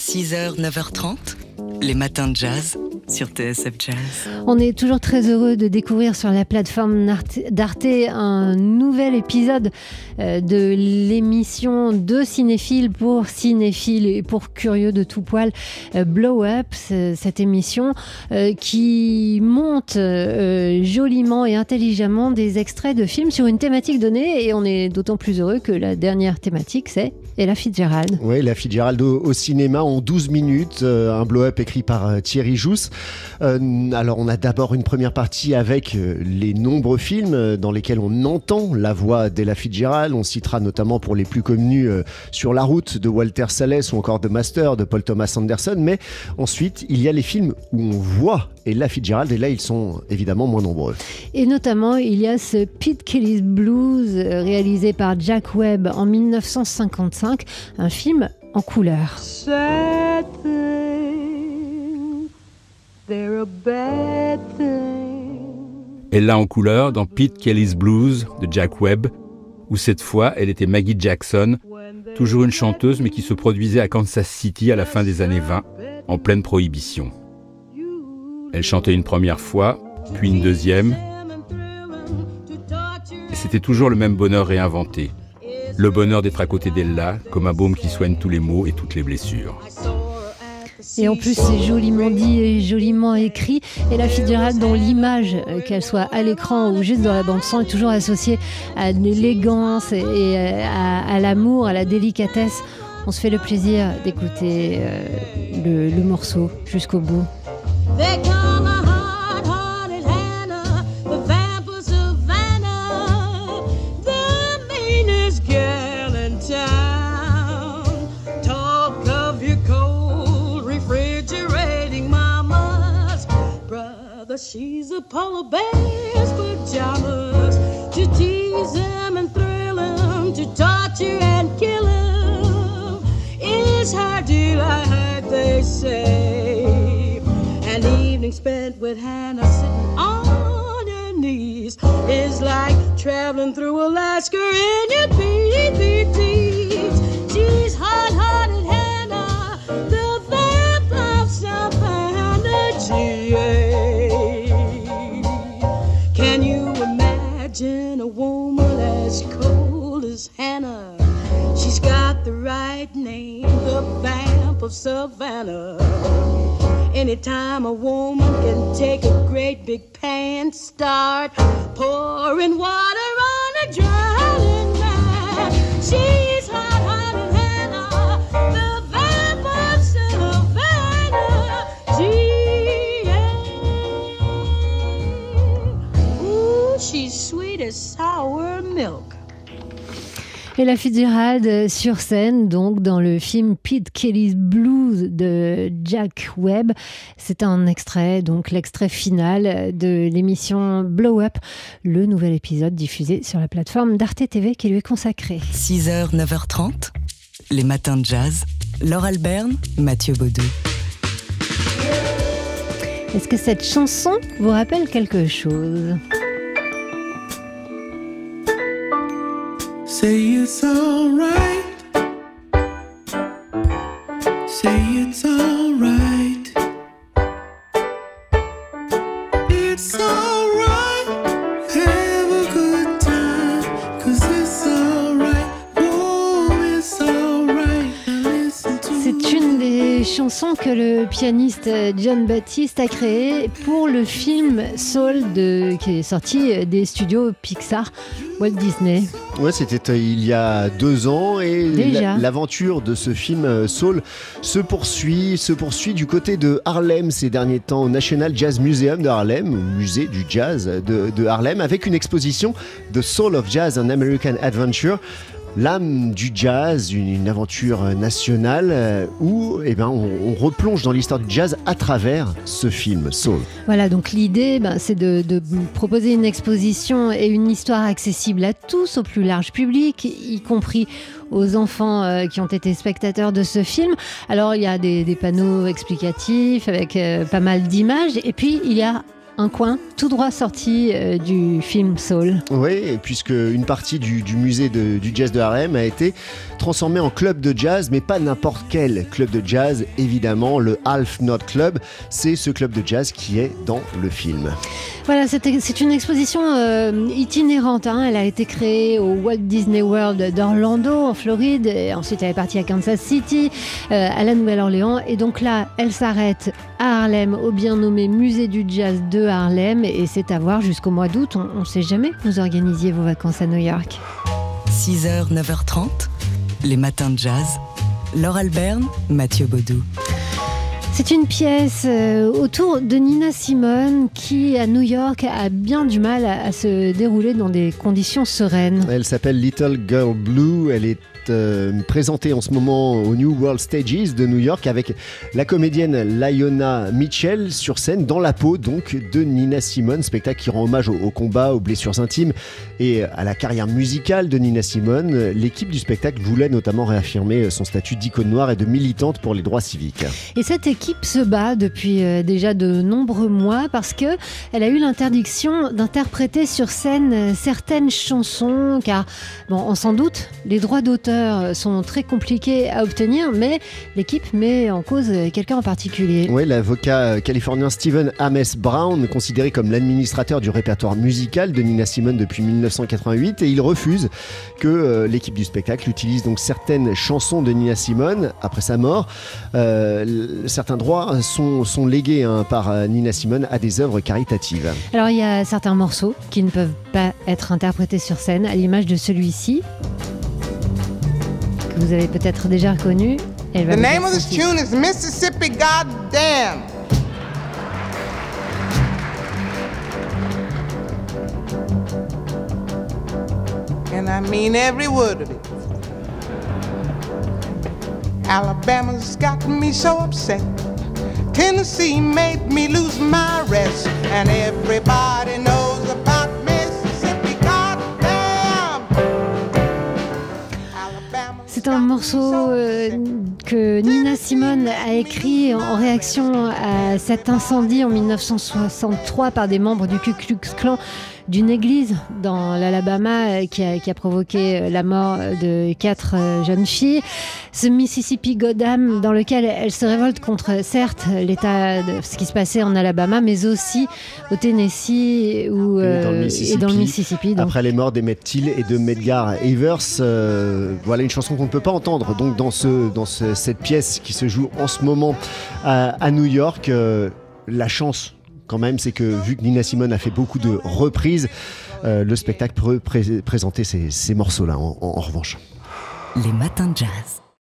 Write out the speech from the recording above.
6h, 9h30, les matins de jazz sur TSF Jazz. On est toujours très heureux de découvrir sur la plateforme d'Arte un nouvel épisode euh, de l'émission de cinéphiles pour cinéphiles et pour curieux de tout poil, euh, Blow Up, cette émission euh, qui monte joliment et intelligemment des extraits de films sur une thématique donnée et on est d'autant plus heureux que la dernière thématique c'est Ella Fitzgerald. Oui, la Fitzgerald au, au, cinéma en 12 minutes, un blow-up écrit par Thierry Jousse. Euh, alors on a d'abord une première partie avec euh, les nombreux films euh, dans lesquels on entend la voix d'Ella Fitzgerald. On citera notamment pour les plus connus Sur la route de Walter Salles ou encore The Master de Paul Thomas Anderson. Mais ensuite, il y a les films où on voit Ella Fitzgerald et là ils sont évidemment moins nombreux. Et notamment il y a ce Pete Kelly's Blues réalisé par Jack Webb en 1955, un film en couleur. Elle l'a en couleur dans Pete Kelly's Blues de Jack Webb, où cette fois elle était Maggie Jackson, toujours une chanteuse mais qui se produisait à Kansas City à la fin des années 20, en pleine prohibition. Elle chantait une première fois, puis une deuxième, et c'était toujours le même bonheur réinventé. Le bonheur d'être à côté d'Ella, comme un baume qui soigne tous les maux et toutes les blessures. Et en plus, c'est joliment dit et joliment écrit. Et la Fitzgerald, dont l'image, euh, qu'elle soit à l'écran ou juste dans la bande-son, est toujours associée à l'élégance et à, l'amour, à la délicatesse. On se fait le plaisir d'écouter euh, le, le morceau jusqu'au bout. She's a polar bear's pajamas to tease him and thrill him, to torture and kill him. Is her delight, they say. An evening spent with Hannah sitting on your knees is like traveling through Alaska in your PPTs. She's hot, hearted of Savannah. Anytime a woman can take a great big pan, start pouring water on a drowning man. She's Et la Fitzgerald sur scène, donc dans le film Pete Kelly's Blues de Jack Webb. C'est un extrait, donc l'extrait final de l'émission Blow Up, le nouvel épisode diffusé sur la plateforme d'Arte TV qui lui est consacré. 6h, 9h30, les matins de jazz. Laure Alberne, Mathieu Baudou. Est-ce que cette chanson vous rappelle quelque chose? It's alright. It's alright. Have a good time. Cause it's alright. Oh, it's alright. C'est une des chansons que le pianiste John Baptiste a créée pour le film Soul de, qui est sorti des studios Pixar. Walt Disney. Ouais, c'était euh, il y a deux ans et l'aventure de ce film euh, Soul se poursuit, se poursuit du côté de Harlem ces derniers temps, au National Jazz Museum de Harlem, musée du jazz de, de Harlem, avec une exposition The Soul of Jazz, an American Adventure l'âme du jazz, une, aventure nationale euh, où eh ben, on, replonge dans l'histoire du jazz à travers ce film Soul. Voilà, donc l'idée, ben, c'est de, proposer une exposition et une histoire accessible à tous, au plus large public, y compris aux enfants euh, qui ont été spectateurs de ce film. Alors il y a des, panneaux explicatifs avec euh, pas mal d'images et puis il y a un coin tout droit sorti euh, du film Soul. Oui, puisque une partie du, musée du jazz de Harlem a été transformée en club de jazz, mais pas n'importe quel club de jazz, évidemment, le Half Note Club. C'est ce club de jazz qui est dans le film. Voilà, c'est une exposition euh, itinérante. Hein. Elle a été créée au Walt Disney World d'Orlando, en Floride. Et ensuite, elle est partie à Kansas City, euh, à la Nouvelle-Orléans. Et donc là, elle s'arrête à Harlem, au bien nommé Musée du Jazz de Harlem. Et c'est à voir jusqu'au mois d'août. On ne sait jamais vous organisiez vos vacances à New York. 6h, 9h30, les matins de jazz. Laure Alberne, Mathieu Baudou. C'est une pièce euh, autour de Nina Simone qui, à New York, a bien du mal à, se dérouler dans des conditions sereines. Elle s'appelle Little Girl Blue. Elle est euh, présentée en ce moment au New World Stages de New York avec la comédienne Lionel Mitchell sur scène dans la peau donc de Nina Simone, spectacle qui rend hommage au, combat, aux blessures intimes et à la carrière musicale de Nina Simone. L'équipe du spectacle voulait notamment réaffirmer son statut d'icône noire et de militante pour les droits civiques. Et cette équipe se bat depuis euh, déjà de nombreux mois parce que elle a eu l'interdiction d'interpréter sur scène euh, certaines chansons car bon, on s'en doute, les droits d'auteur sont très compliqués à obtenir, mais l'équipe met en cause quelqu'un en particulier. Oui, l'avocat californien Stephen Ames Brown, considéré comme l'administrateur du répertoire musical de Nina Simone depuis 1988, et il refuse que euh, l'équipe du spectacle utilise donc certaines chansons de Nina Simone après sa mort. Euh, certains droits sont, sont légués hein, par euh, Nina Simone à des œuvres caritatives. Alors il y a certains morceaux qui ne peuvent pas être interprétés sur scène, à l'image de celui-ci vous avez peut-être déjà reconnu. The name of this tune is Mississippi Goddamn. And I mean every word of it. Alabama's got me so upset. Tennessee made me lose my rest. And everybody knows about C'est un morceau euh, que Nina Simone a écrit en réaction à cet incendie en 1963 par des membres du Ku Klux Klan d'une église dans l'Alabama euh, qui a, provoqué euh, la mort de quatre euh, jeunes filles. Ce Mississippi Goddam dans lequel elle se révolte contre, certes, l'état de ce qui se passait en Alabama, mais aussi au Tennessee ou, et dans le Mississippi. Après les morts d'Emmett Till et de Medgar Evers, voilà une chanson qu'on ne peut pas entendre donc dans, ce, dans cette pièce qui se joue en ce moment à, New York. la chance quand même, c'est que vu que Nina Simone a fait beaucoup de reprises, euh, le spectacle peut présenter ces, morceaux-là en revanche. Les matins de jazz.